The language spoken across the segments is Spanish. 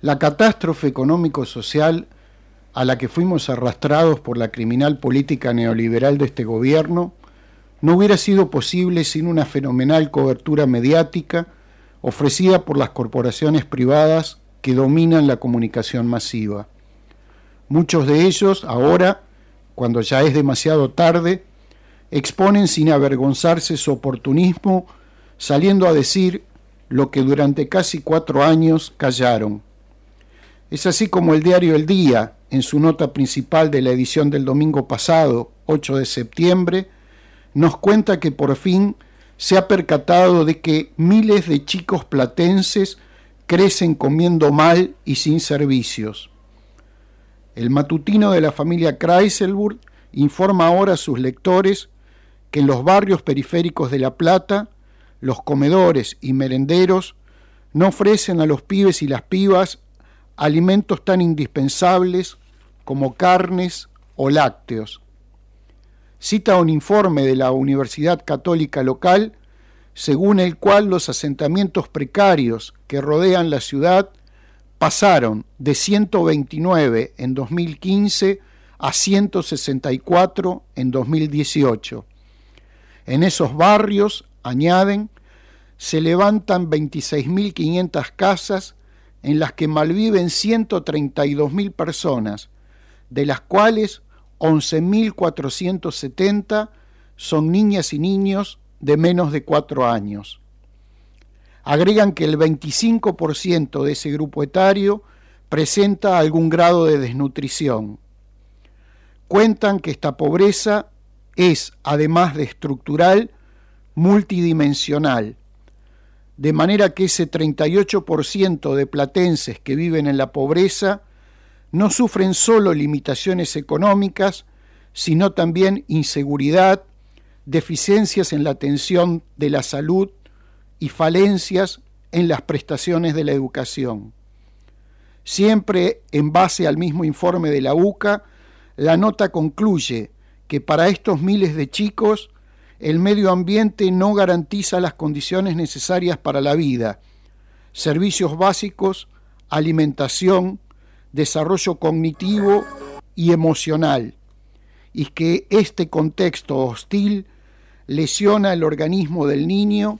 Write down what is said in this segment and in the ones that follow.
La catástrofe económico-social a la que fuimos arrastrados por la criminal política neoliberal de este gobierno no hubiera sido posible sin una fenomenal cobertura mediática ofrecida por las corporaciones privadas que dominan la comunicación masiva. Muchos de ellos ahora, cuando ya es demasiado tarde, exponen sin avergonzarse su oportunismo, saliendo a decir lo que durante casi cuatro años callaron. Es así como el diario El Día, en su nota principal de la edición del domingo pasado, 8 de septiembre, nos cuenta que por fin se ha percatado de que miles de chicos platenses crecen comiendo mal y sin servicios. El matutino de la familia Kreiselburg informa ahora a sus lectores que en los barrios periféricos de La Plata, los comedores y merenderos no ofrecen a los pibes y las pibas alimentos tan indispensables como carnes o lácteos. Cita un informe de la Universidad Católica local, según el cual los asentamientos precarios que rodean la ciudad pasaron de 129 en 2015 a 164 en 2018. En esos barrios, añaden, se levantan 26.500 casas en las que malviven 132.000 personas, de las cuales 11.470 son niñas y niños de menos de cuatro años. Agregan que el 25% de ese grupo etario presenta algún grado de desnutrición. Cuentan que esta pobreza es, además de estructural, multidimensional de manera que ese 38% de platenses que viven en la pobreza no sufren solo limitaciones económicas, sino también inseguridad, deficiencias en la atención de la salud y falencias en las prestaciones de la educación. Siempre en base al mismo informe de la UCA, la nota concluye que para estos miles de chicos el medio ambiente no garantiza las condiciones necesarias para la vida, servicios básicos, alimentación, desarrollo cognitivo y emocional, y que este contexto hostil lesiona el organismo del niño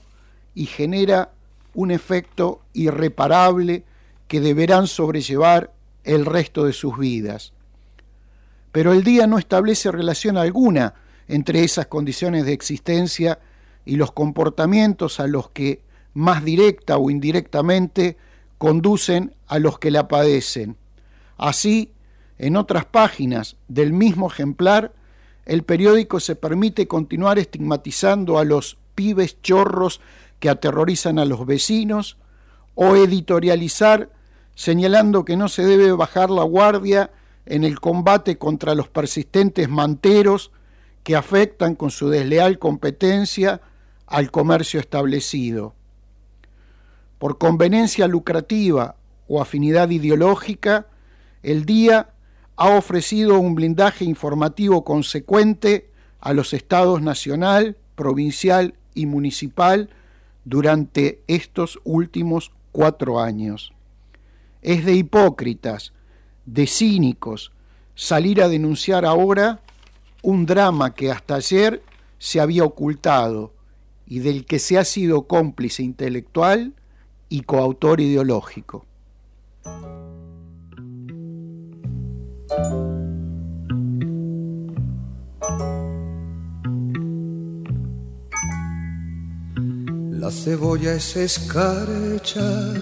y genera un efecto irreparable que deberán sobrellevar el resto de sus vidas. Pero el día no establece relación alguna entre esas condiciones de existencia y los comportamientos a los que más directa o indirectamente conducen a los que la padecen. Así, en otras páginas del mismo ejemplar, el periódico se permite continuar estigmatizando a los pibes chorros que aterrorizan a los vecinos o editorializar señalando que no se debe bajar la guardia en el combate contra los persistentes manteros que afectan con su desleal competencia al comercio establecido. Por conveniencia lucrativa o afinidad ideológica, el día ha ofrecido un blindaje informativo consecuente a los estados nacional, provincial y municipal durante estos últimos cuatro años. Es de hipócritas, de cínicos, salir a denunciar ahora un drama que hasta ayer se había ocultado y del que se ha sido cómplice intelectual y coautor ideológico. La cebolla es escarcha,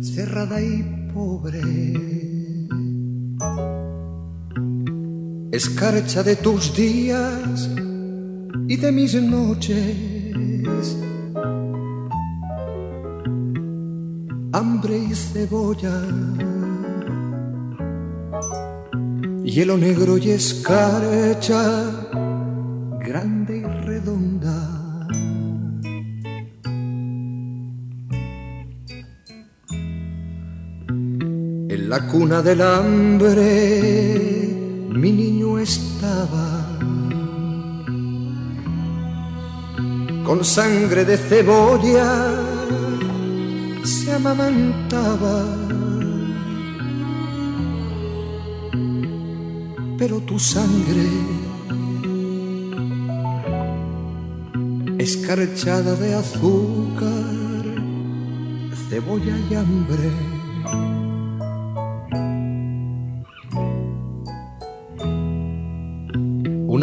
cerrada y pobre escarcha de tus días y de mis noches. Hambre y cebolla, hielo negro y escarcha, grande y redonda. En la cuna del hambre mi niño estaba con sangre de cebolla se amamantaba. Pero tu sangre escarchada de azúcar cebolla y hambre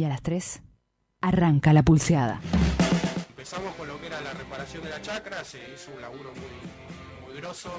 Y a las 3 arranca la pulseada. Empezamos con lo que era la reparación de la chacra, se hizo un laburo muy, muy grosso,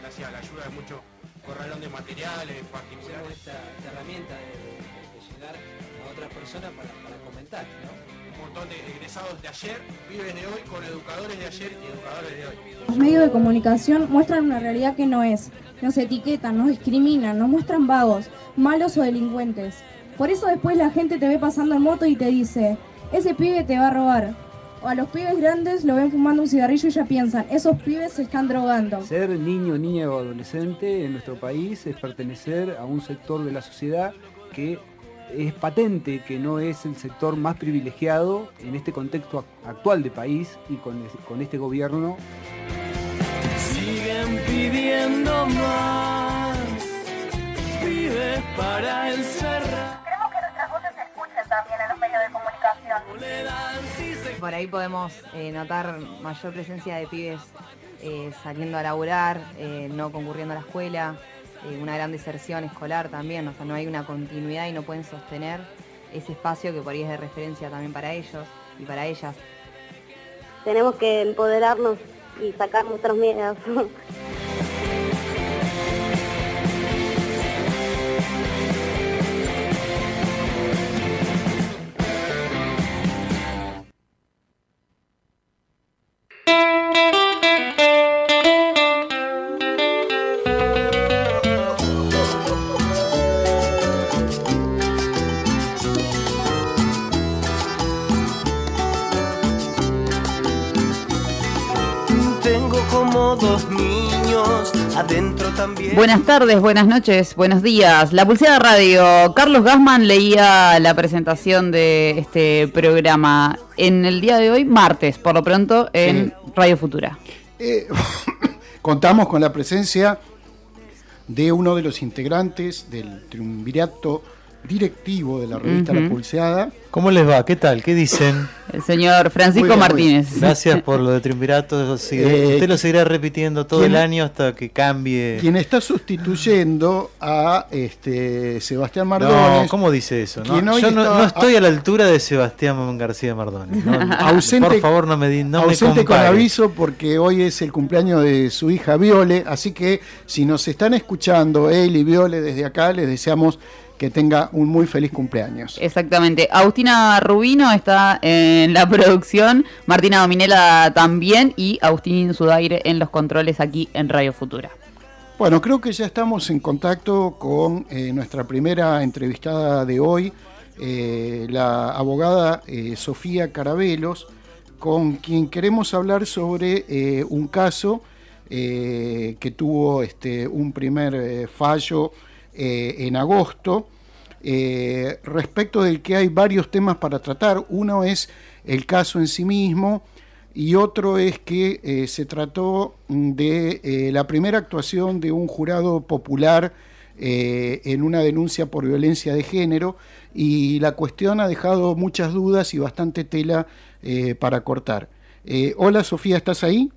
gracias a la ayuda de muchos corralón de materiales particulares. Esta, esta herramienta de, de- de llegar a otras personas para, para comentar, ¿no? Un montón de egresados de ayer viven de hoy con educadores de ayer y educadores de hoy. Los medios de comunicación muestran una realidad que no es. Nos etiquetan, nos discriminan, nos muestran vagos, malos o delincuentes. Por eso después la gente te ve pasando en moto y te dice, ese pibe te va a robar. O a los pibes grandes lo ven fumando un cigarrillo y ya piensan, esos pibes se están drogando. Ser niño, niña o adolescente en nuestro país es pertenecer a un sector de la sociedad que es patente que no es el sector más privilegiado en este contexto ac- actual de país y con, es- con este gobierno. Siguen pidiendo más. Vive para encerrar. Por ahí podemos eh, notar mayor presencia de pibes eh, saliendo a laburar, eh, no concurriendo a la escuela, una gran deserción escolar también, o sea, no hay una continuidad y no pueden sostener ese espacio que por ahí es de referencia también para ellos y para ellas. Tenemos que empoderarnos y sacar nuestros miedos. Buenas tardes, buenas noches, buenos días. La Pulsada Radio. Carlos Gassman leía la presentación de este programa en el día de hoy, martes, por lo pronto, en Radio Futura. Eh, contamos con la presencia de uno de los integrantes del triunvirato directivo de la revista La. Pulseada. ¿Cómo les va? ¿Qué tal? ¿Qué dicen? El señor Francisco bien, Martínez. Gracias por lo de Triunvirato. Sigue- Eh, Usted lo seguirá repitiendo todo ¿quién- el año hasta que cambie. Quien está sustituyendo a este Sebastián No, Mardones. ¿cómo dice eso? No, Yo no, está no estoy a la altura de Sebastián García Mardones. No, Ausente- por favor, no me, di- no me ausente con aviso porque hoy es el cumpleaños de su hija Viole, así que si nos están escuchando él y Viole desde acá, les deseamos que tenga un muy feliz cumpleaños. Exactamente. Agustina Rubino está en la producción, Martina Dominela también y Agustín Sudaire en los controles aquí en Radio Futura. Bueno, creo que ya estamos en contacto con eh, nuestra primera entrevistada de hoy, eh, la abogada eh, Sofía Carabelos, con quien queremos hablar sobre un caso que tuvo este, un primer fallo eh, en agosto, eh, respecto del que hay varios temas para tratar. Uno es el caso en sí mismo y otro es que eh, se trató de la primera actuación de un jurado popular eh, en una denuncia por violencia de género y la cuestión ha dejado muchas dudas y bastante tela eh, para cortar. Eh, hola Sofía, ¿estás ahí?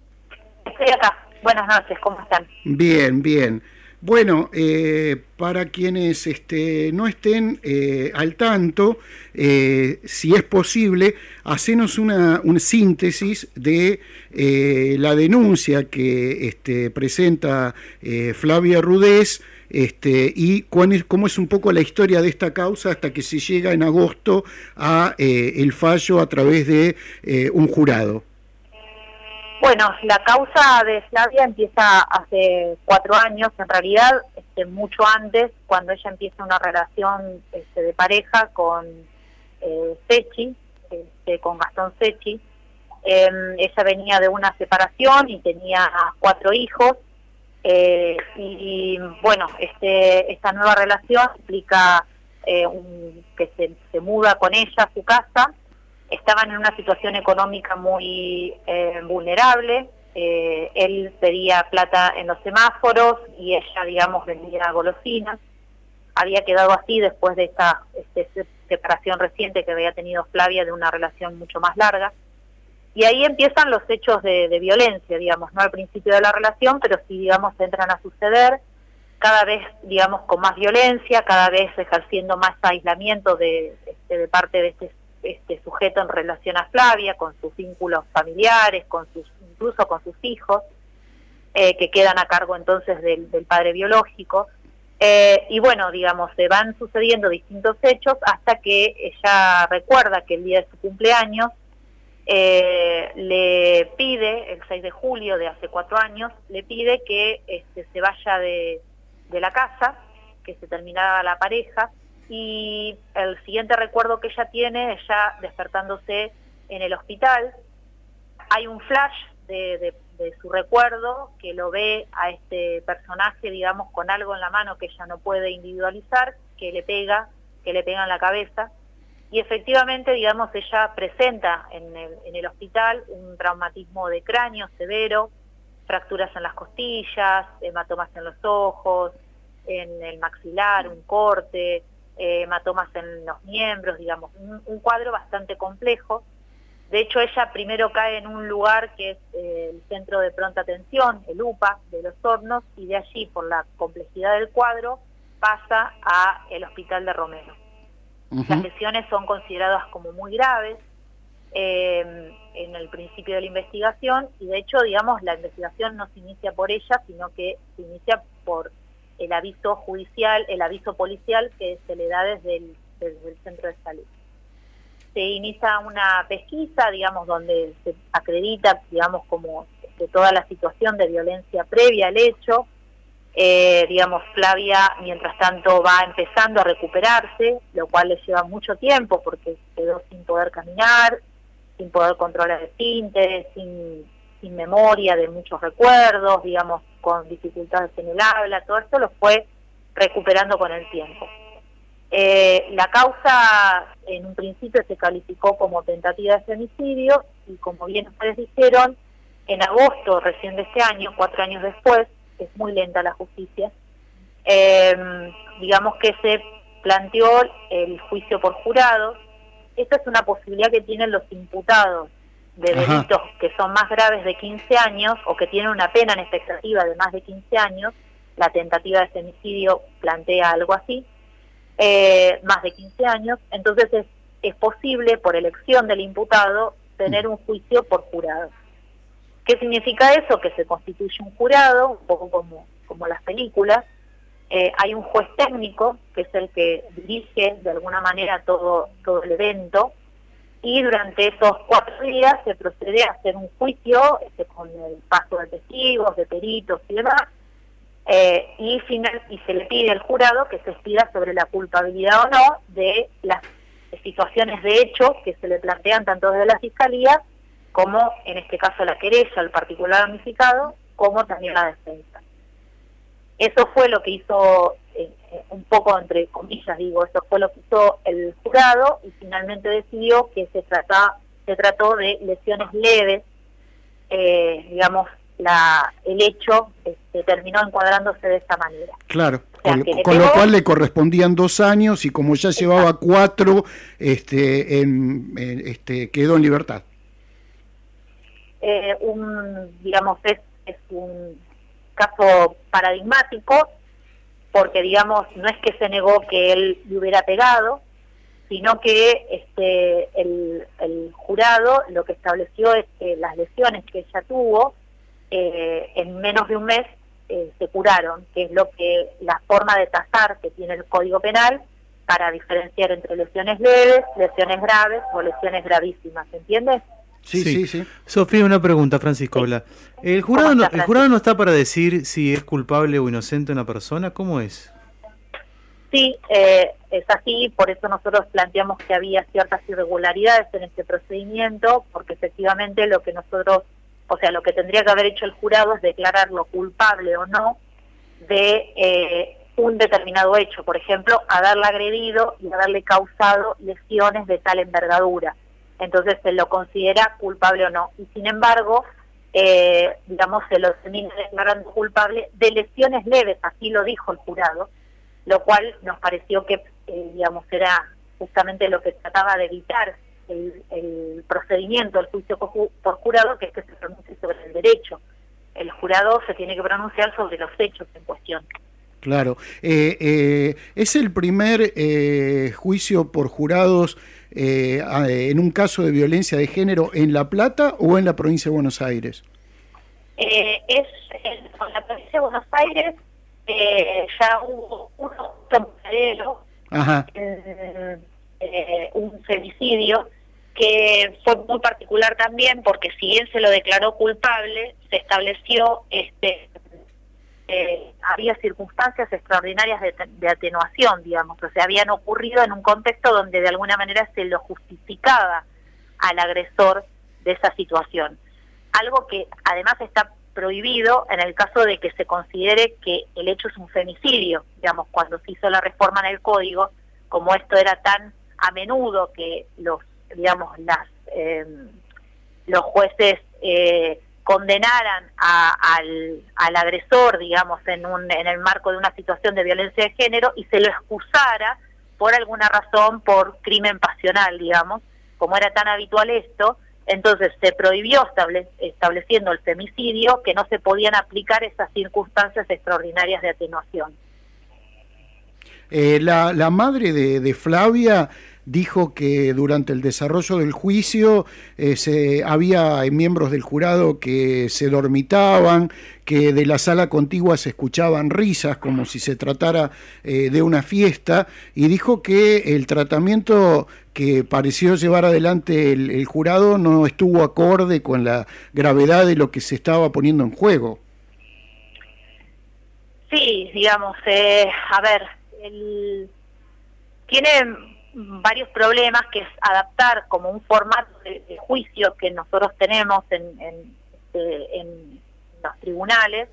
Estoy acá. Buenas noches, ¿cómo están? Bien, bien. Bueno, eh, para quienes este, no estén eh, al tanto, eh, si es posible, hacenos una, síntesis de eh, la denuncia que este, presenta Flavia Rudés este, y es- cómo es un poco la historia de esta causa hasta que se llega en agosto a el fallo a través de un jurado. Bueno, la causa de Flavia empieza hace cuatro años, en realidad este, mucho antes, cuando ella empieza una relación este, de pareja con eh, Sechi, este, con Gastón Sechi. Em, ella venía de una separación y tenía cuatro hijos. eh, y bueno, este, esta nueva relación implica eh, un- que se muda con ella a su casa estaban en una situación económica muy eh, vulnerable. eh, él pedía plata en los semáforos y ella, digamos, vendía golosinas. Había quedado así después de esta este, se- separación reciente que había tenido Flavia de una relación mucho más larga. Y ahí empiezan los hechos de, de violencia, digamos, no al principio de la relación, pero sí, digamos, entran a suceder cada vez, digamos, con más violencia, cada vez ejerciendo más aislamiento de, este, de parte de este, este sujeto en relación a Flavia, con sus vínculos familiares, con sus, incluso con sus hijos. eh, que quedan a cargo entonces del, del padre biológico. Eh, y bueno, digamos, se van sucediendo distintos hechos hasta que ella recuerda que el día de su cumpleaños eh, le pide, el 6 de julio de hace cuatro años, le pide que este, se vaya de, de la casa, que se terminara la pareja, y el siguiente recuerdo que ella tiene es ya despertándose en el hospital. Hay un flash de, de- su recuerdo que lo ve a este personaje, digamos, con algo en la mano que ella no puede individualizar, que le pega, que le pega en la cabeza. Y efectivamente, digamos, ella presenta en el, en el hospital un traumatismo de cráneo severo, fracturas en las costillas, hematomas en los ojos, en el maxilar, un corte, eh, hematomas en los miembros, digamos, un, un cuadro bastante complejo. De hecho, ella primero cae en un lugar que es eh, el Centro de Pronta Atención, el UPA, de los hornos, y de allí, por la complejidad del cuadro, pasa a el Hospital de Romero. Las lesiones son consideradas como muy graves eh, en el principio de la investigación y de hecho, digamos, la investigación no se inicia por ella, sino que se inicia por el aviso judicial, el aviso policial que se le da desde el, desde centro de salud. Se inicia una pesquisa, digamos, donde se acredita, digamos, como este, toda la situación de violencia previa al hecho, eh, digamos, Flavia, mientras tanto, va empezando a recuperarse, lo cual le lleva mucho tiempo porque quedó sin poder caminar, sin poder controlar el tinte, sin memoria de muchos recuerdos, digamos, con dificultades en el habla, todo esto lo fue recuperando con el tiempo. Eh, la causa en un principio se calificó como tentativa de femicidio y como bien ustedes dijeron, en agosto recién de este año, cuatro años después, es muy lenta la justicia, eh, digamos que se planteó el juicio por jurados. Esta es una posibilidad que tienen los imputados de Ajá. delitos que son más graves de 15 años o que tienen una pena en expectativa de más de 15 años. La tentativa de femicidio plantea algo así, eh, más de 15 años. Entonces es, es posible, por elección del imputado, tener un juicio por jurado. ¿Qué significa eso? Que se constituye un jurado, un poco como, como las películas. Eh, hay un juez técnico, que es el que dirige de alguna manera todo, todo el evento, y durante esos cuatro días se procede a hacer un juicio este, con el paso de testigos, de peritos y demás, eh, y, final, y se le pide al jurado que se expida sobre la culpabilidad o no de las situaciones de hecho que se le plantean tanto desde la Fiscalía como en este caso la querella, el particular damnificado, como también la defensa. Eso fue lo que hizo, eh, eh, un poco entre comillas digo, eso fue lo que hizo el jurado y finalmente decidió que se, trata, se trató de lesiones leves, eh, digamos, la, el hecho este, terminó encuadrándose de esta manera. Claro, sea, con, lo cual le correspondían dos años y como ya llevaba cuatro, este, en- en- este, quedó en libertad. eh, un, digamos, es, es un caso paradigmático, porque, digamos, no es que se negó que él le hubiera pegado, sino que este, el, jurado lo que estableció es que las lesiones que ella tuvo eh, en menos de un mes eh, se curaron, que es lo que la forma de tasar que tiene el Código Penal para diferenciar entre lesiones leves, lesiones graves o lesiones gravísimas, ¿entiendes? Sí, sí, sí. Sofía, una pregunta, Francisco. Hola. ¿El jurado, no, ¿El jurado no está para decir si es culpable o inocente una persona? ¿Cómo es? Sí, eh, es así, por eso nosotros planteamos que había ciertas irregularidades en este procedimiento, porque efectivamente lo que nosotros, o sea, lo que tendría que haber hecho el jurado es declararlo culpable o no de eh, un determinado hecho, por ejemplo, haberle agredido y haberle causado lesiones de tal envergadura. Entonces se lo considera culpable o no. Y sin embargo, eh, digamos, se lo termina declarando culpable de lesiones leves, así lo dijo el jurado, lo cual nos pareció que, eh, digamos, era justamente lo que trataba de evitar el, el procedimiento, el juicio por, ju- por jurado, que es que se pronuncie sobre el derecho. El jurado se tiene que pronunciar sobre los hechos en cuestión. Claro. Eh, eh, ¿Es el primer eh, juicio por jurados eh, a- en un caso de violencia de género en La Plata o en la provincia de Buenos Aires? Eh, es en, la provincia de Buenos Aires eh, ya hubo uno Ajá. eh, un femicidio que fue muy particular también porque si bien se lo declaró culpable, se estableció este eh, había circunstancias extraordinarias de, de atenuación, digamos, o sea, habían ocurrido en un contexto donde de alguna manera se lo justificaba al agresor de esa situación. Algo que además está prohibido en el caso de que se considere que el hecho es un femicidio, digamos, cuando se hizo la reforma en el código, como esto era tan a menudo que los, digamos, las eh, los jueces eh, condenaran a- al, agresor, digamos, en, un, en el marco de una situación de violencia de género y se lo excusara por alguna razón, por crimen pasional, digamos, como era tan habitual esto, entonces se prohibió estable- estableciendo el femicidio que no se podían aplicar esas circunstancias extraordinarias de atenuación. Eh, la, la madre de, de Flavia dijo que durante el desarrollo del juicio eh, se, había miembros del jurado que se dormitaban, que de la sala contigua se escuchaban risas como si se tratara eh, de una fiesta, y dijo que el tratamiento que pareció llevar adelante el, el jurado no estuvo acorde con la gravedad de lo que se estaba poniendo en juego. Sí, digamos, eh, a ver, el, tiene varios problemas que es adaptar como un formato de, de juicio que nosotros tenemos en, en, este, en los tribunales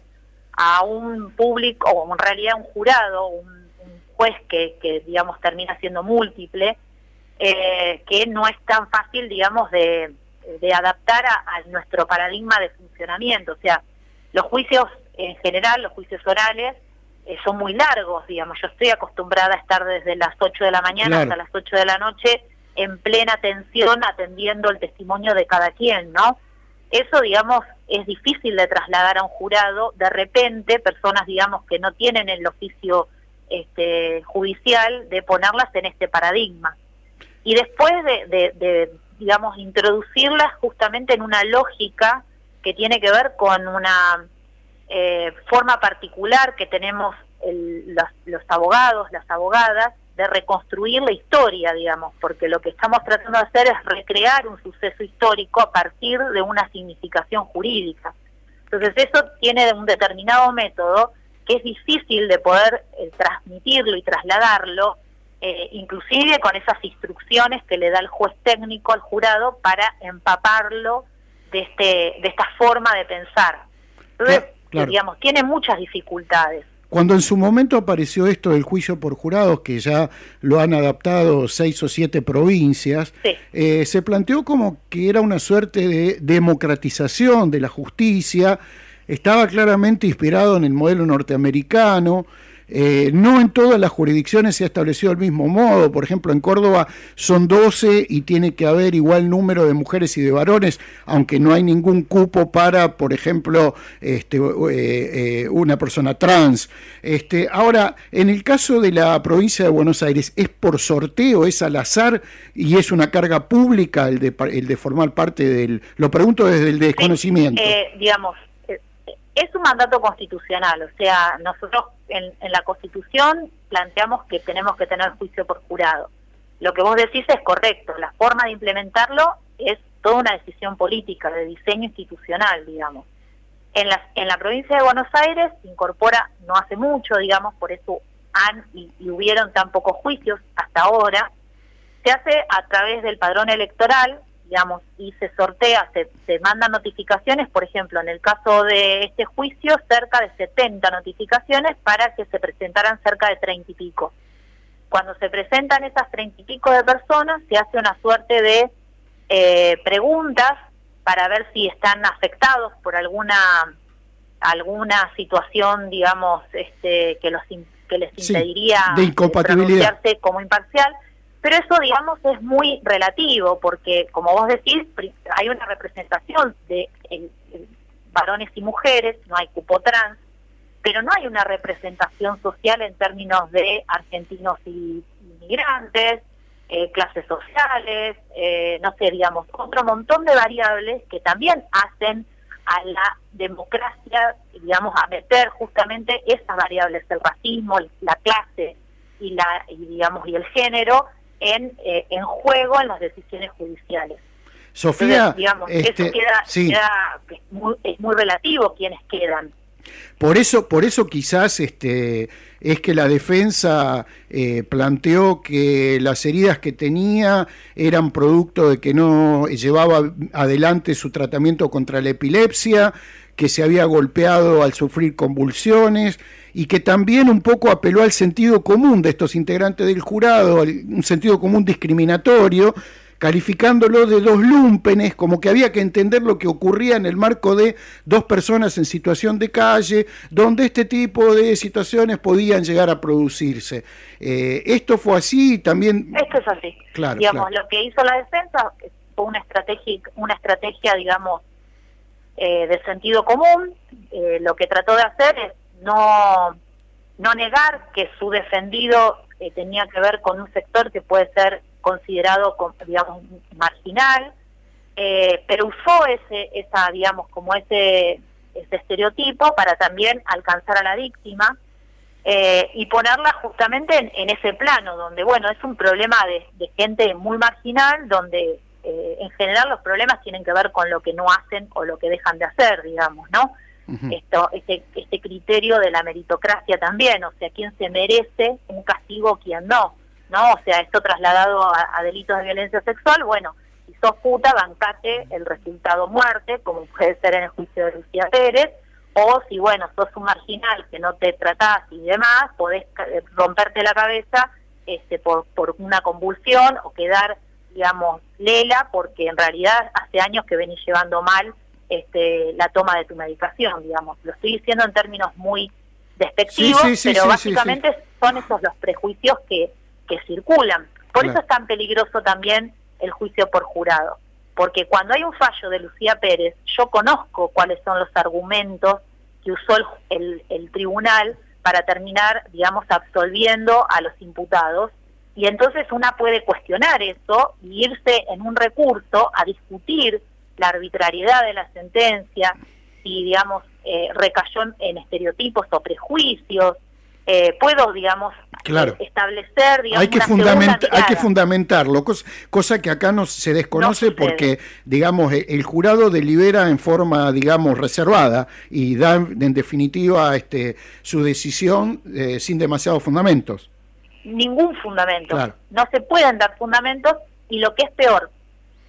a un público, o en realidad un jurado, un, un juez que, que, digamos, termina siendo múltiple, eh, que no es tan fácil, digamos, de, de adaptar a, a nuestro paradigma de funcionamiento. O sea, los juicios en general, los juicios orales, eh, son muy largos, digamos. Yo estoy acostumbrada a estar desde las 8 de la mañana Claro. hasta las 8 de la noche en plena atención atendiendo el testimonio de cada quien, ¿no? Eso, digamos, es difícil de trasladar a un jurado. De repente, personas, digamos, que no tienen el oficio este, judicial, de ponerlas en este paradigma. Y después de, de- de, digamos, introducirlas justamente en una lógica que tiene que ver con una eh, forma particular que tenemos el- los, los abogados, las abogadas, de reconstruir la historia, digamos, porque lo que estamos tratando de hacer es recrear un suceso histórico a partir de una significación jurídica. Entonces eso tiene un determinado método que es difícil de poder eh, transmitirlo y trasladarlo, eh, inclusive con esas instrucciones que le da el juez técnico al jurado para empaparlo de, este, de esta forma de pensar. Entonces, claro. digamos, tiene muchas dificultades. Cuando en su momento apareció esto del juicio por jurados, que ya lo han adaptado seis o siete provincias, eh, se planteó como que era una suerte de democratización de la justicia, estaba claramente inspirado en el modelo norteamericano, eh, no en todas las jurisdicciones se ha establecido el mismo modo, por ejemplo en Córdoba son 12 y tiene que haber igual número de mujeres y de varones, aunque no hay ningún cupo para, por ejemplo, este, eh, eh, una persona trans. Este, ahora, en el caso de la provincia de Buenos Aires, ¿es por sorteo, es al azar y es una carga pública el de, el de formar parte del... Lo pregunto desde el desconocimiento. Eh, digamos, es un mandato constitucional, o sea, nosotros en, en la Constitución planteamos que tenemos que tener juicio por jurado. Lo que vos decís es correcto, la forma de implementarlo es toda una decisión política, de diseño institucional, digamos. En la, en la provincia de Buenos Aires se incorpora no hace mucho, digamos, por eso han y, y hubieron tan pocos juicios hasta ahora, se hace a través del padrón electoral, digamos, y se sortea, se, se mandan notificaciones, por ejemplo, en el caso de este juicio, cerca de 70 notificaciones para que se presentaran cerca de 30 y pico. Cuando se presentan esas 30 y pico de personas, se hace una suerte de eh, preguntas para ver si están afectados por alguna alguna situación, digamos, este, que los que les Sí, impediría de incompatibilidad. pronunciarse como imparcial. Pero eso, digamos, es muy relativo, porque, como vos decís, hay una representación de varones y mujeres, no hay cupo trans, pero no hay una representación social en términos de argentinos y inmigrantes, eh, clases sociales, eh, no sé, digamos, otro montón de variables que también hacen a la democracia, digamos, a meter justamente esas variables, el racismo, la clase y, la, y, digamos, y el género en, eh, en juego en las decisiones judiciales. Sofía, digamos, este, eso queda, sí. queda- es, muy, es muy relativo quienes quedan. Por eso, por eso quizás este, es que la defensa eh, planteó que las heridas que tenía eran producto de que no llevaba adelante su tratamiento contra la epilepsia, que se había golpeado al sufrir convulsiones y que también un poco apeló al sentido común de estos integrantes del jurado, un sentido común discriminatorio, calificándolo de dos lumpenes, como que había que entender lo que ocurría en el marco de dos personas en situación de calle, donde este tipo de situaciones podían llegar a producirse. Eh, esto fue así, también... Esto es así. Claro, digamos, claro. lo que hizo la defensa fue una estrategia, una estrategia digamos, eh, de sentido común. Eh, lo que trató de hacer es no, no negar que su defendido eh, tenía que ver con un sector que puede ser considerado, digamos, marginal, eh, pero usó ese, esa, digamos, como ese, ese estereotipo para también alcanzar a la víctima eh, y ponerla justamente en, ese plano, donde, bueno, es un problema de, de gente muy marginal, donde eh, en general los problemas tienen que ver con lo que no hacen o lo que dejan de hacer, digamos, ¿no? Esto, este, este criterio de la meritocracia también, o sea, quién se merece un castigo, quién no, ¿no? O sea, esto trasladado a, delitos de violencia sexual, bueno, si sos puta, bancate el resultado muerte, como puede ser en el juicio de Lucía Pérez, o si, bueno, sos un marginal que no te tratás y demás, podés eh, romperte la cabeza este, por, por una convulsión o quedar, digamos, lela, porque en realidad hace años que venís llevando mal este, la toma de tu medicación, digamos. Lo estoy diciendo en términos muy despectivos, Sí, sí, sí, pero básicamente son esos los prejuicios que, que circulan. Por Claro. eso es tan peligroso también el juicio por jurado. Porque cuando hay un fallo de Lucía Pérez, yo conozco cuáles son los argumentos que usó el, el- el tribunal para terminar, digamos, absolviendo a los imputados. Y entonces una puede cuestionar eso y irse en un recurso a discutir la arbitrariedad de la sentencia, si, digamos, eh, recayó en, en estereotipos o prejuicios. Eh, puedo, digamos, Claro. eh, establecer, digamos, Hay que, fundamenta- hay que fundamentarlo, cos- cosa que acá no se desconoce No porque, digamos, e- el jurado delibera en forma, digamos, reservada y da en definitiva este, su decisión eh, sin demasiados fundamentos. ningún fundamento. Claro. No se pueden dar fundamentos y lo que es peor,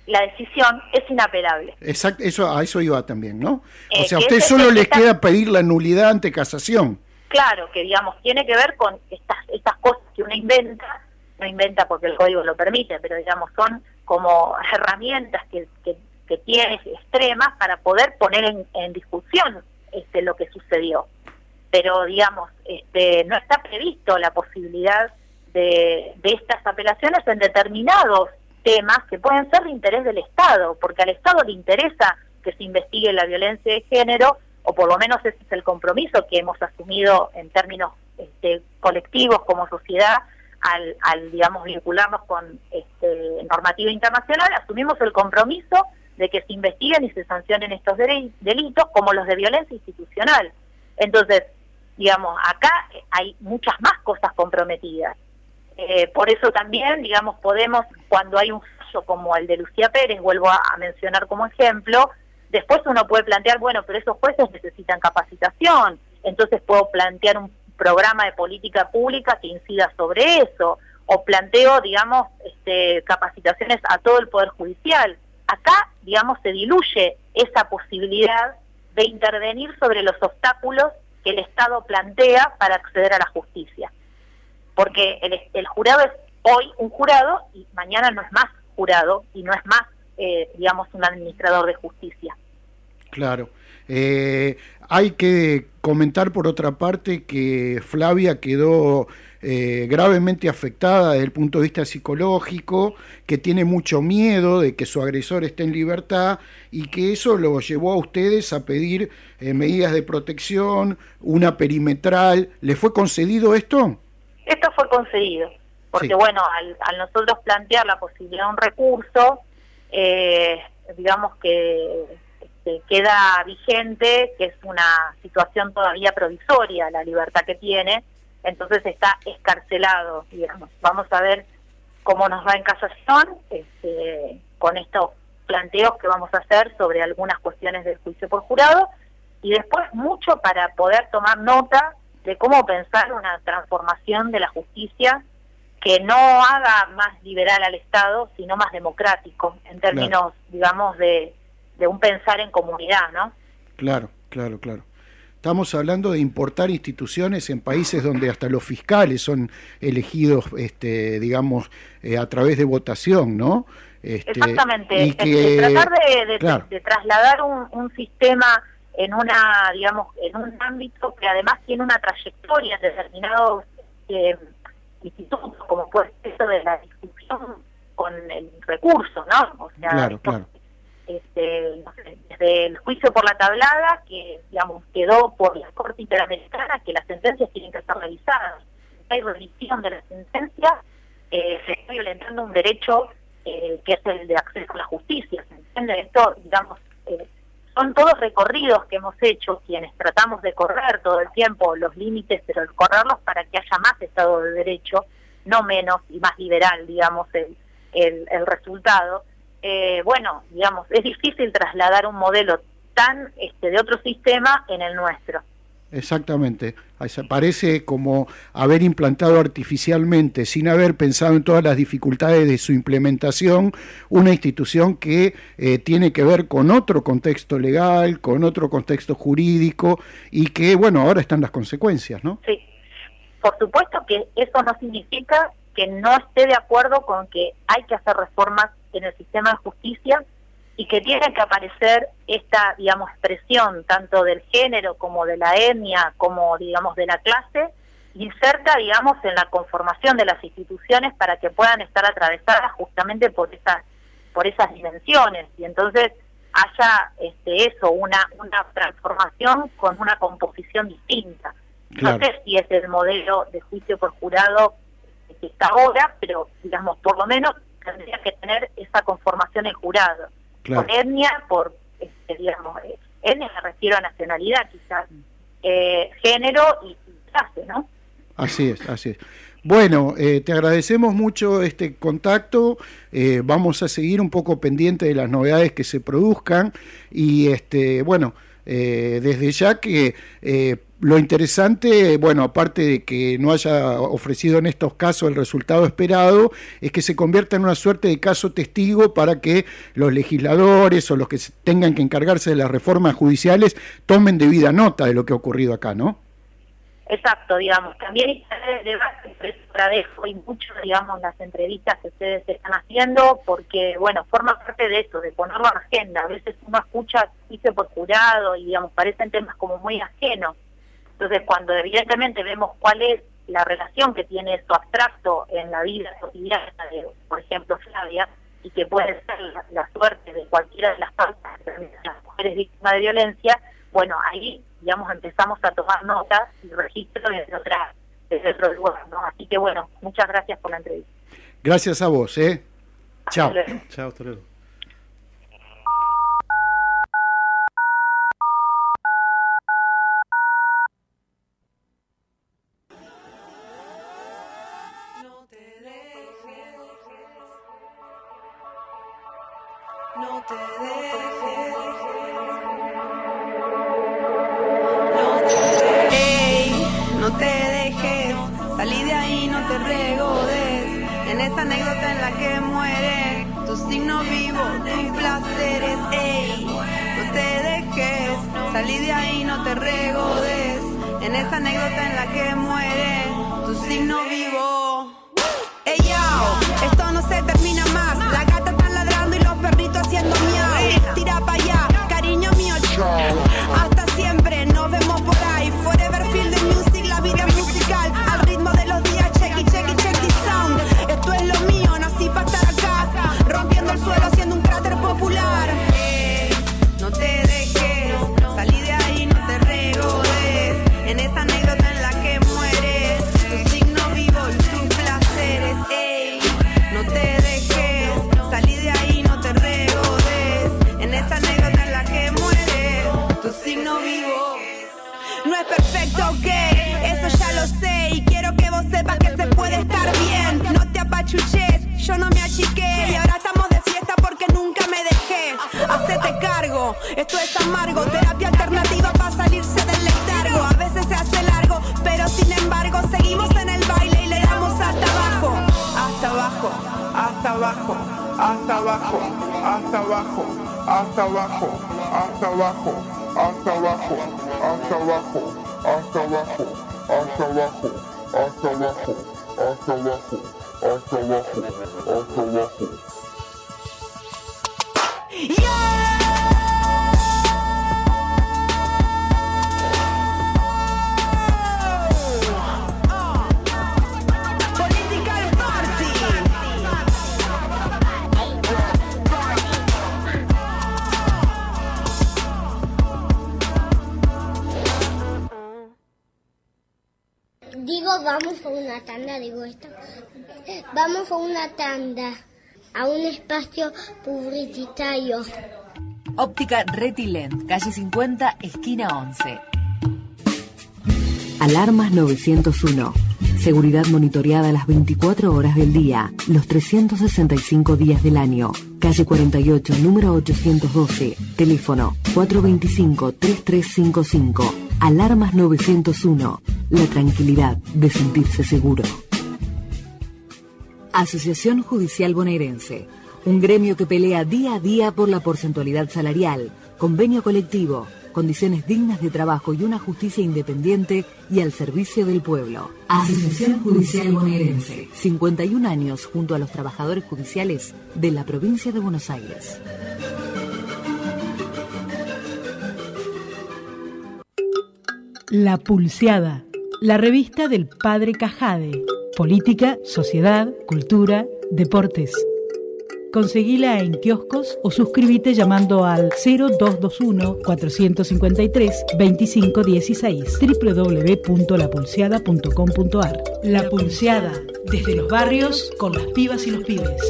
la decisión es inapelable. Exacto, eso, a eso iba también, ¿no? O Eh, sea, a usted solo les queda pedir la nulidad ante casación. Claro, que digamos, tiene que ver con estas, estas cosas que uno inventa, no inventa porque el código lo permite, pero digamos, son como herramientas que, que, que tiene extremas para poder poner en, en discusión este, lo que sucedió. Pero digamos, este, no está previsto la posibilidad de, de estas apelaciones en determinados temas que pueden ser de interés del Estado, porque al Estado le interesa que se investigue la violencia de género, o por lo menos ese es el compromiso que hemos asumido en términos este, colectivos como sociedad, al, al, digamos, vincularnos con este, normativa internacional, asumimos el compromiso de que se investiguen y se sancionen estos deli- delitos como los de violencia institucional. Entonces, digamos, acá hay muchas más cosas comprometidas. Eh, por eso también, digamos, podemos, cuando hay un fallo como el de Lucía Pérez, vuelvo a, mencionar como ejemplo, después uno puede plantear, bueno, pero esos jueces necesitan capacitación, entonces puedo plantear un programa de política pública que incida sobre eso, o planteo, digamos, este, capacitaciones a todo el Poder Judicial. Acá, digamos, se diluye esa posibilidad de intervenir sobre los obstáculos que el Estado plantea para acceder a la justicia porque el, jurado es hoy un jurado y mañana no es más jurado y no es más, eh, digamos, un administrador de justicia. Claro. Eh, hay que comentar por otra parte que Flavia quedó eh, gravemente afectada desde el punto de vista psicológico, que tiene mucho miedo de que su agresor esté en libertad y que eso lo llevó a ustedes a pedir eh, medidas de protección, una perimetral. ¿Le fue concedido esto? Esto fue concedido, porque Sí. bueno, al, al nosotros plantear la posibilidad de un recurso, eh, digamos que este, queda vigente, que es una situación todavía provisoria, la libertad que tiene, entonces está escarcelado, digamos. Vamos a ver cómo nos va en casación este, con estos planteos que vamos a hacer sobre algunas cuestiones del juicio por jurado y después mucho para poder tomar nota de cómo pensar una transformación de la justicia que no haga más liberal al Estado, sino más democrático, en términos, digamos, de, de un pensar en comunidad, ¿no? Claro, claro, claro. Estamos hablando de importar instituciones en países donde hasta los fiscales son elegidos, este, digamos, eh, a través de votación, ¿no? Este, Exactamente. y Este, que- tratar de, de- claro. de trasladar un, un sistema en una, digamos, en un ámbito que además tiene una trayectoria en determinados eh, institutos, como puede ser eso de la discusión con el recurso, ¿no? O sea, Claro, esto claro. este, no sé, desde el juicio por la tablada, que digamos quedó por la Corte Interamericana, que las sentencias tienen que estar revisadas. Si hay revisión de las sentencias, eh, se está violentando un derecho eh, que es el de acceso a la justicia. ¿Se entiende? Esto, digamos, eh, son todos recorridos que hemos hecho quienes tratamos de correr todo el tiempo los límites, pero correrlos para que haya más Estado de Derecho, no menos y más liberal, digamos, el, el, el resultado. Eh, bueno, digamos, es difícil trasladar un modelo tan este, de otro sistema en el nuestro. Exactamente. Parece como haber implantado artificialmente, sin haber pensado en todas las dificultades de su implementación, una institución que eh, tiene que ver con otro contexto legal, con otro contexto jurídico y que, bueno, ahora están las consecuencias, ¿no? Sí, por supuesto que eso no significa que no esté de acuerdo con que hay que hacer reformas en el sistema de justicia y que tiene que aparecer esta, digamos, expresión tanto del género como de la etnia, como, digamos, de la clase, inserta, digamos, en la conformación de las instituciones para que puedan estar atravesadas justamente por esas, por esas dimensiones. Y entonces haya este, eso, una, una transformación con una composición distinta. Claro. No sé si es el modelo de juicio por jurado que está ahora, pero digamos, por lo menos tendría que tener esa conformación en jurado. Claro. Por etnia, por, este, digamos, etnia me refiero a nacionalidad quizás, eh, género y, y clase, ¿no? Así es, así es. Bueno, eh, te agradecemos mucho este contacto. eh, vamos a seguir un poco pendiente de las novedades que se produzcan y este, bueno, desde ya que lo interesante, bueno, aparte de que no haya ofrecido en estos casos el resultado esperado, es que se convierta en una suerte de caso testigo para que los legisladores o los que tengan que encargarse de las reformas judiciales tomen debida nota de lo que ha ocurrido acá, ¿no? Exacto, digamos, también está el agradezco y mucho, digamos, las entrevistas que ustedes están haciendo, porque, bueno, forma parte de eso, de ponerlo en agenda. A veces uno escucha juicio por jurado y, digamos, parecen temas como muy ajenos. Entonces, cuando evidentemente vemos cuál es la relación que tiene esto abstracto en la vida cotidiana de, por ejemplo, Flavia, y que puede ser la, la suerte de cualquiera de las causas que las mujeres víctimas de violencia, bueno, ahí, digamos, empezamos a tomar notas y registro desde, otra, desde otro lugar, ¿no? Así que, bueno, muchas gracias por la entrevista. Gracias a vos, ¿eh? Chao. luego. Chao, hasta luego. Abajo, hasta abajo, hasta abajo, hasta abajo, hasta abajo, hasta abajo, hasta abajo, hasta abajo, hasta abajo, hasta abajo, hasta abajo, hasta abajo. Vamos a una tanda, digo esto. Vamos a una tanda, a un espacio publicitario. Óptica Retilent, calle 50, esquina 11. Alarmas 901. Seguridad monitoreada las 24 horas del día, los 365 días del año. Calle 48, número 812. Teléfono 425-3355. Alarmas 901. La tranquilidad de sentirse seguro. Asociación Judicial Bonaerense. Un gremio que pelea día a día por la porcentualidad salarial, convenio colectivo, condiciones dignas de trabajo y una justicia independiente y al servicio del pueblo. Asociación Judicial Bonaerense. 51 años junto a los trabajadores judiciales de la provincia de Buenos Aires. La Pulseada, la revista del padre Cajade. Política, sociedad, cultura, deportes. Conseguila en kioscos o suscríbete llamando al 0221-453-2516 www.lapulseada.com.ar La Pulseada, desde los barrios con las pibas y los pibes.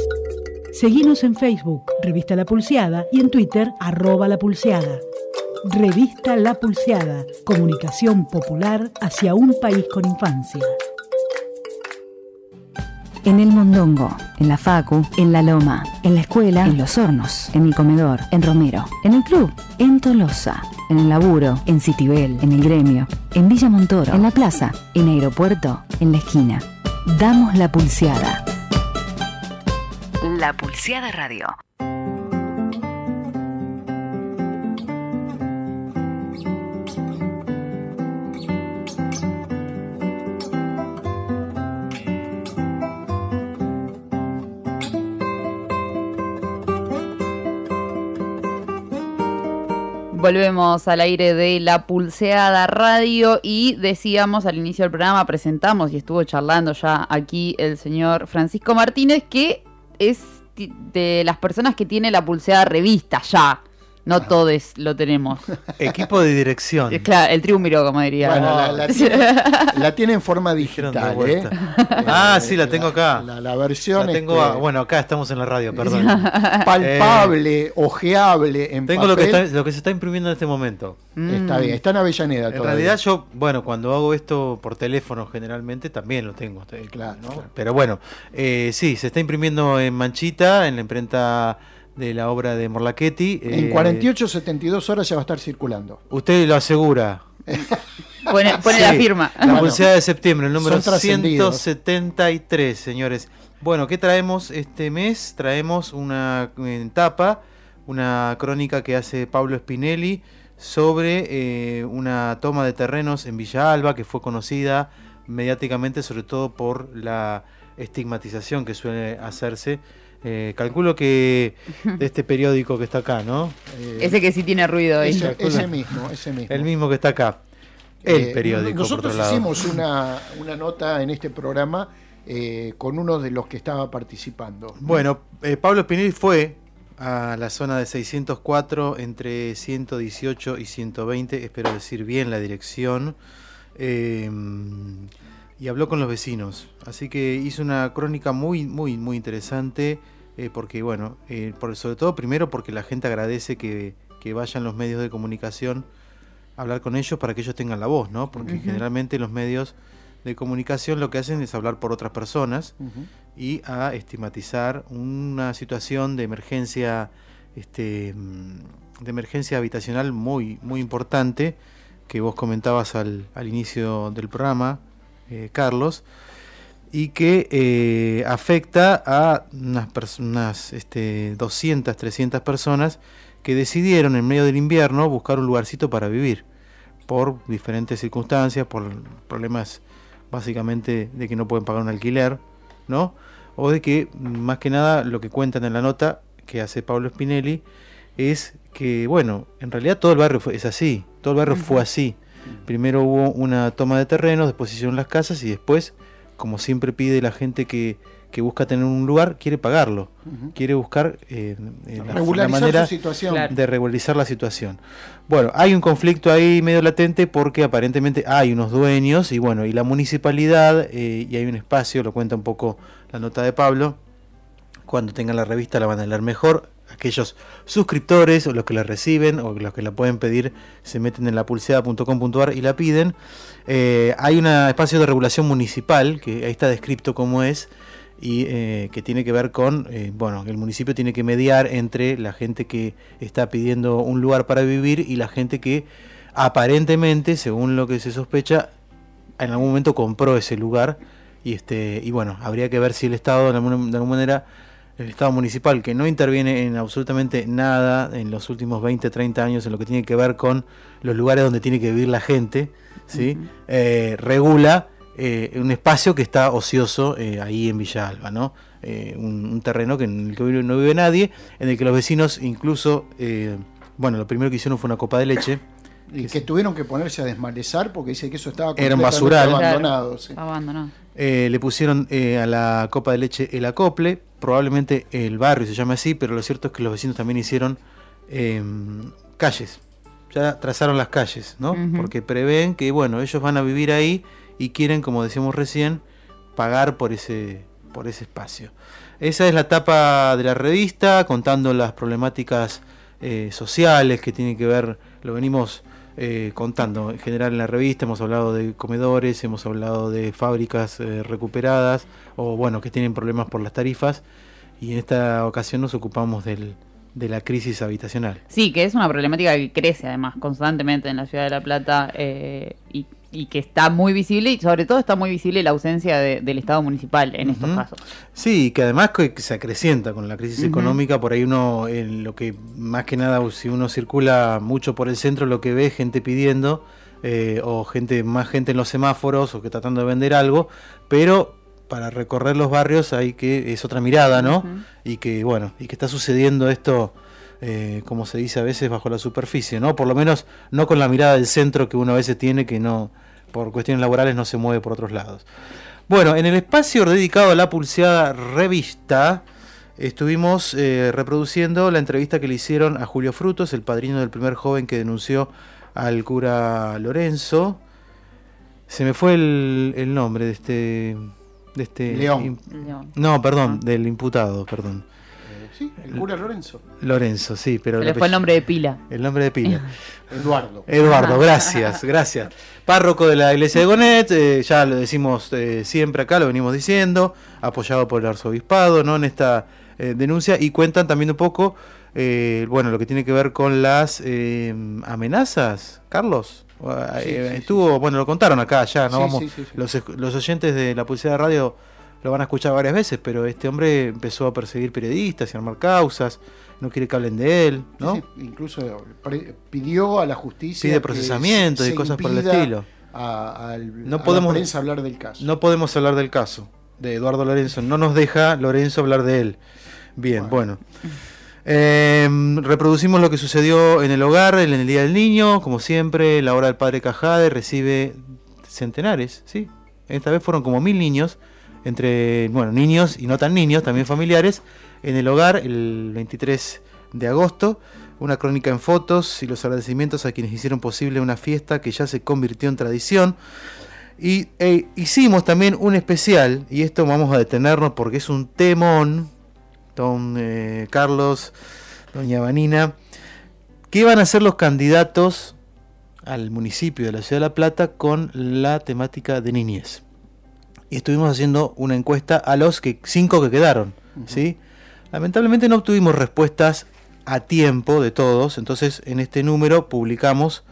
Seguimos en Facebook, Revista La Pulseada, y en Twitter, arroba La Pulseada. Revista La Pulseada, comunicación popular hacia un país con infancia. En el Mondongo, en la Facu, en la Loma, en la escuela, en los hornos, en el comedor, en Romero, en el club, en Tolosa, en el laburo, en Citibel, en el gremio, en Villa Montoro, en la plaza, en aeropuerto, en la esquina. Damos la pulseada. La Pulseada Radio. Volvemos al aire de la pulseada radio y decíamos al inicio del programa, presentamos y estuvo charlando ya aquí el señor Francisco Martínez, que es de las personas que tiene la pulseada revista ya. No todos lo tenemos. Equipo de dirección. Es claro, el triunviro, como diría. Bueno, la, la tiene, la tiene en forma de digital, ¿eh? Ah, sí, la tengo acá. La, la versión La tengo, este, bueno, acá estamos en la radio, perdón. palpable, ojeable en Eh, Tengo lo que, está, lo que se está imprimiendo en este momento. Está bien, está en Avellaneda En todavía. realidad yo, bueno, cuando hago esto por teléfono generalmente también lo tengo. eh, ¿no? Pero bueno, eh, sí, se está imprimiendo en Manchita, en la imprenta de la obra de Morlachetti. En eh, 48 72 horas ya va a estar circulando. Usted lo asegura. Pone, pone Sí, la firma. La Bueno, pulseada de septiembre, el número son trascendidos. 173, señores. Bueno, ¿qué traemos este mes? Traemos una tapa, una crónica que hace Pablo Spinelli sobre eh, una toma de terrenos en Villa Alba que fue conocida mediáticamente sobre todo por la estigmatización que suele hacerse. Eh, calculo que de este periódico que está acá, ¿no? Eh, Ese que sí tiene ruido ahí. Ese, ese mismo, ese mismo. El mismo que está acá. El Eh, periódico, Nosotros por otro lado. hicimos una, una nota en este programa eh, con uno de los que estaba participando. Bueno, eh, Pablo Spinelli fue a la zona de 604 entre 118 y 120, espero decir bien la dirección, eh, y habló con los vecinos. Así que hizo una crónica muy, muy, muy interesante, eh, porque bueno, eh, por, sobre todo primero porque la gente agradece que, que vayan los medios de comunicación a hablar con ellos para que ellos tengan la voz, ¿no? Porque generalmente los medios de comunicación lo que hacen es hablar por otras personas y a estigmatizar una situación de emergencia este de emergencia habitacional muy muy importante que vos comentabas al, al inicio del programa eh, Carlos y que eh, afecta a unas, pers- unas este, 200, 300 personas que decidieron en medio del invierno buscar un lugarcito para vivir por diferentes circunstancias, por problemas básicamente de que no pueden pagar un alquiler, ¿no? O de que, más que nada, lo que cuentan en la nota que hace Pablo Spinelli es que, bueno, en realidad todo el barrio fue, es así, todo el barrio fue así. Primero hubo una toma de terrenos, después hicieron las casas y después, como siempre pide la gente que, que busca tener un lugar, quiere pagarlo, quiere buscar eh, eh, la- manera su situación. De regularizar la situación. Bueno, hay un conflicto ahí medio latente porque aparentemente hay unos dueños y bueno, y la municipalidad, eh, y hay un espacio, lo cuenta un poco la nota de Pablo, cuando tengan la revista la van a leer mejor. Aquellos suscriptores o los que la reciben o los que la pueden pedir se meten en la pulseada.com.ar y la piden. Eh, hay un espacio de regulación municipal que ahí está descrito cómo es y eh, que tiene que ver con, eh, bueno, el municipio tiene que mediar entre la gente que está pidiendo un lugar para vivir y la gente que aparentemente, según lo que se sospecha, en algún momento compró ese lugar y este y bueno, habría que ver si el Estado de alguna, de alguna manera el Estado municipal que no interviene en absolutamente nada en los últimos 20, 30 años en lo que tiene que ver con los lugares donde tiene que vivir la gente, ¿sí? Eh, regula eh, un espacio que está ocioso eh, ahí en Villa Alba, ¿no? Eh, un, un terreno que en el que vive- no vive nadie, en el que los vecinos incluso, eh, bueno, lo primero que hicieron fue una copa de leche. Y que tuvieron que ponerse a desmalezar porque dice que eso estaba Era un completamente basural. abandonado. sí. Abandonado. Eh, le pusieron eh, a la copa de leche el acople, probablemente el barrio se llama así, pero lo cierto es que los vecinos también hicieron eh, calles, ya trazaron las calles, ¿no? Porque prevén que, bueno, ellos van a vivir ahí y quieren, como decíamos recién, pagar por ese, por ese espacio. Esa es la tapa de la revista, contando las problemáticas eh, sociales que tienen que ver, lo venimos eh, contando en general en la revista, hemos hablado de comedores, hemos hablado de fábricas eh, recuperadas o bueno, que tienen problemas por las tarifas y en esta ocasión nos ocupamos del, de la crisis habitacional. Sí, que es una problemática que crece además constantemente en la ciudad de La Plata eh, y, y que está muy visible y sobre todo está muy visible la ausencia de- del Estado municipal en estos casos. Sí, que además que se acrecienta con la crisis económica, por ahí uno, en lo que más que nada, si uno circula mucho por el centro, lo que ve es gente pidiendo, eh, o gente, más gente en los semáforos, o que tratando de vender algo, pero para recorrer los barrios hay que, es otra mirada, ¿no? Y que, bueno, y que está sucediendo esto, eh, como se dice a veces, bajo la superficie, ¿no? Por lo menos no con la mirada del centro que uno a veces tiene, que no, por cuestiones laborales no se mueve por otros lados. Bueno, en el espacio dedicado a la pulseada revista, estuvimos eh, reproduciendo la entrevista que le hicieron a Julio Frutos, el padrino del primer joven que denunció al cura Lorenzo. Se me fue el, el nombre de este. De este León. No, perdón, del imputado, perdón. Sí, el cura Lorenzo. Lorenzo, sí, pero. Se le el fue el nombre de pila. El nombre de pila. Eduardo. Eduardo, gracias, gracias. Párroco de la iglesia de Gonet, eh, ya lo decimos eh, siempre acá, lo venimos diciendo, apoyado por el arzobispado, ¿no? En esta eh, denuncia y cuentan también un poco, eh, bueno, lo que tiene que ver con las eh, amenazas, Carlos. Sí, sí, estuvo, bueno, lo contaron acá ya, ¿no? Sí, Vamos, sí, sí, sí. Los, los oyentes de la Pulsera de Radio lo van a escuchar varias veces, pero este hombre empezó a perseguir periodistas y armar causas, no quiere que hablen de él, ¿no? Sí, incluso pre- pidió a la justicia. Pide que procesamientos y cosas por el estilo. A, No a podemos- la prensa hablar del caso. No podemos hablar del caso de Eduardo Lorenzo. No nos deja Lorenzo hablar de él. Bien, bueno. Eh, reproducimos lo que sucedió en el hogar en el Día del Niño. Como siempre, la hora del padre Cajade recibe centenares, ¿sí? Esta vez fueron como mil niños, entre, bueno, niños y no tan niños, también familiares, en el hogar el 23 de agosto. Una crónica en fotos y los agradecimientos a quienes hicieron posible una fiesta que ya se convirtió en tradición. Y eh, hicimos también un especial, y esto vamos a detenernos porque es un temón, don eh, Carlos, doña Vanina, que van a ser los candidatos al municipio de la Ciudad de La Plata con la temática de niñez. Y estuvimos haciendo una encuesta a los que, cinco que quedaron, ¿sí? Lamentablemente no obtuvimos respuestas a tiempo de todos, entonces en este número publicamos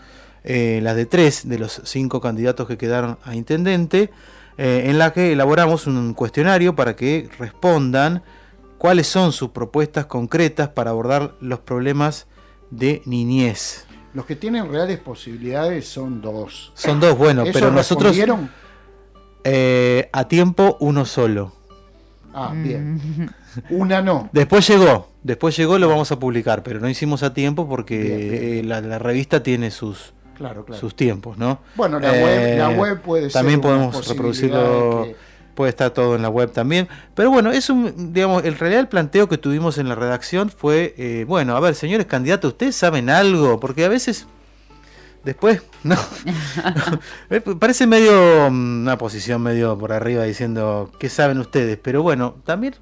eh, las de tres de los cinco candidatos que quedaron a intendente. eh, en la que elaboramos un cuestionario para que respondan cuáles son sus propuestas concretas para abordar los problemas de niñez. Los que tienen reales posibilidades son dos. Son dos, bueno, ¿Eso pero nosotros respondieron? Eh, a tiempo uno solo. Ah, Mm. bien. Una no. Después llegó, después llegó, lo vamos a publicar, pero no hicimos a tiempo porque eh, la, la revista tiene sus, Claro, claro. sus tiempos, ¿no? Bueno, la web- la web puede ser También podemos reproducirlo, que- puede estar todo en la web también. Pero bueno, es un, digamos, en realidad el planteo que tuvimos en la redacción fue, eh, bueno, a ver, señores candidatos, ¿ustedes saben algo? Porque a veces, después, no, me parece medio mm, una posición medio por arriba diciendo, ¿qué saben ustedes? Pero bueno, también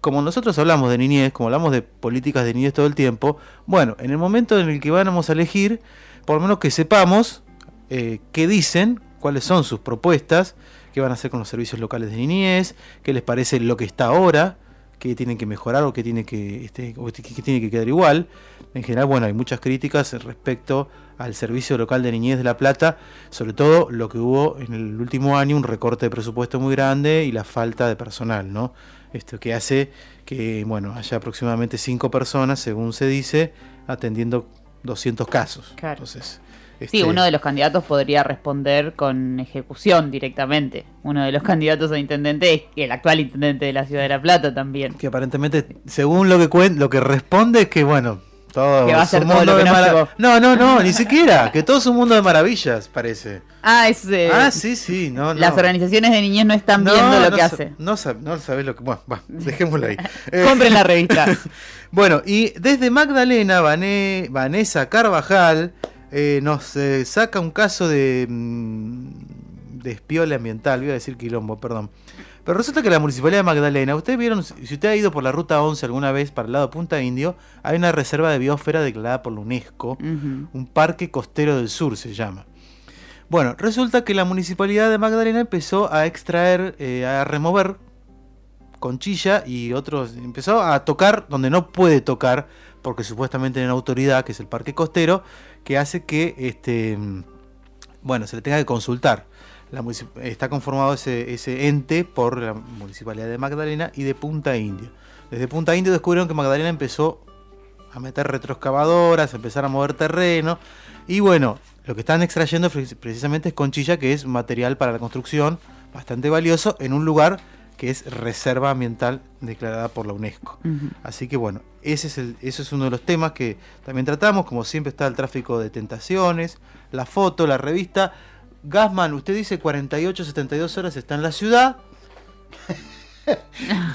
como nosotros hablamos de niñez, como hablamos de políticas de niñez todo el tiempo, bueno, en el momento en el que vamos a elegir, por lo menos que sepamos eh, qué dicen, cuáles son sus propuestas, qué van a hacer con los servicios locales de niñez, qué les parece lo que está ahora, qué tienen que mejorar o qué tiene que, este, o qué qué tiene que quedar igual. En general, bueno, hay muchas críticas respecto al servicio local de niñez de La Plata, sobre todo lo que hubo en el último año, un recorte de presupuesto muy grande y la falta de personal, ¿no? Esto que hace que, bueno, haya aproximadamente cinco personas, según se dice, atendiendo 200 casos. Claro. Entonces, Sí, este, uno de los candidatos podría responder con ejecución directamente. Uno de los candidatos a intendente es el actual intendente de la ciudad de La Plata también. que aparentemente, según lo que cuen- lo que responde es que, bueno, todo Que va a es ser todo lo que no. No, no, no, ni siquiera, que todo es un mundo de maravillas, parece. Ah, es, eh, ah, sí, sí, no, no. Las organizaciones de niñez no están No, viendo lo no que hace. No, sab- no lo que. Bueno, va, dejémoslo ahí. Eh, Compren la revista. bueno, y desde Magdalena, Vané- Vanessa Carvajal eh, nos eh, saca un caso de, mm, de espiola ambiental, voy a decir quilombo, perdón. Pero resulta que la Municipalidad de Magdalena, ustedes vieron, si usted ha ido por la ruta 11 alguna vez para el lado Punta Indio, hay una reserva de biosfera declarada por la UNESCO, un parque costero del sur se llama. Bueno, resulta que la Municipalidad de Magdalena empezó a extraer, eh, a remover conchilla y otros, empezó a tocar donde no puede tocar, porque supuestamente una autoridad, que es el parque costero, que hace que, este, bueno, se le tenga que consultar. La está conformado ese, ese ente por la Municipalidad de Magdalena y de Punta Indio. Desde Punta Indio descubrieron que Magdalena empezó a meter retroexcavadoras, a empezar a mover terreno. Y bueno, lo que están extrayendo pre- precisamente es conchilla, que es material para la construcción bastante valioso en un lugar que es reserva ambiental declarada por la UNESCO. Así que bueno, ese es, el, ese es uno de los temas que también tratamos. Como siempre está el tráfico de tentaciones, la foto, la revista. Gasman, usted dice 48, 72 horas está en la ciudad.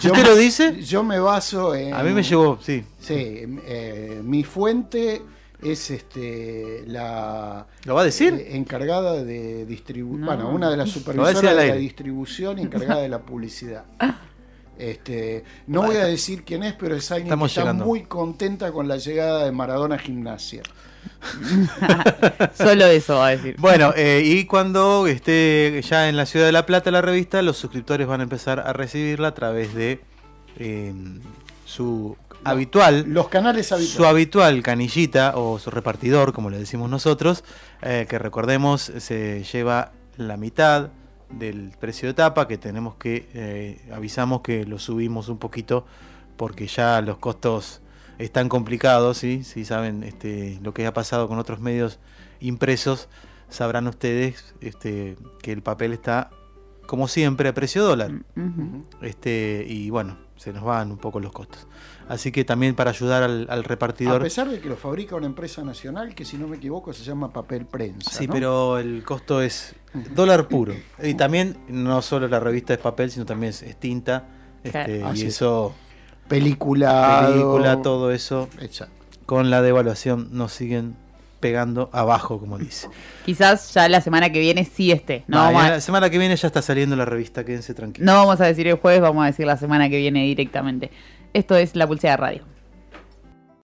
¿Usted lo dice? Yo me baso en. A mí me llegó, sí. Sí, eh, mi fuente es este la ¿Lo va a decir? eh, encargada de distribución, No. bueno, una de las supervisoras de la distribución encargada de la publicidad. Este, no voy a decir quién es, pero es alguien Estamos que está llegando. muy contenta con la llegada de Maradona a Gimnasia. Solo eso va a decir. Bueno, eh, y cuando esté ya en la ciudad de La Plata la revista, los suscriptores van a empezar a recibirla a través de eh, su habitual, Los canales habituales. su habitual canillita o su repartidor, como le decimos nosotros, eh, que recordemos se lleva la mitad del precio de tapa, que tenemos que, eh, avisamos que lo subimos un poquito porque ya los costos están complicados, ¿sí? si saben este, lo que ha pasado con otros medios impresos, sabrán ustedes este, que el papel está, como siempre, a precio dólar. Ujú. Este, y bueno, se nos van un poco los costos. Así que también para ayudar al, al A repartidor. pesar de que lo fabrica una empresa nacional que si no me equivoco se llama papel prensa. Sí, ¿no? pero el costo es dólar puro. Y también no solo la revista es papel, sino también es, es tinta. Este, y es. eso, Peliculado. película, todo eso, Exacto. con la devaluación nos siguen pegando abajo, como dice. Quizás ya la semana que viene sí esté. No, a, La semana que viene ya está saliendo la revista, quédense tranquilos. no vamos a decir el jueves, vamos a decir la semana que viene directamente. Esto es La Pulsea Radio.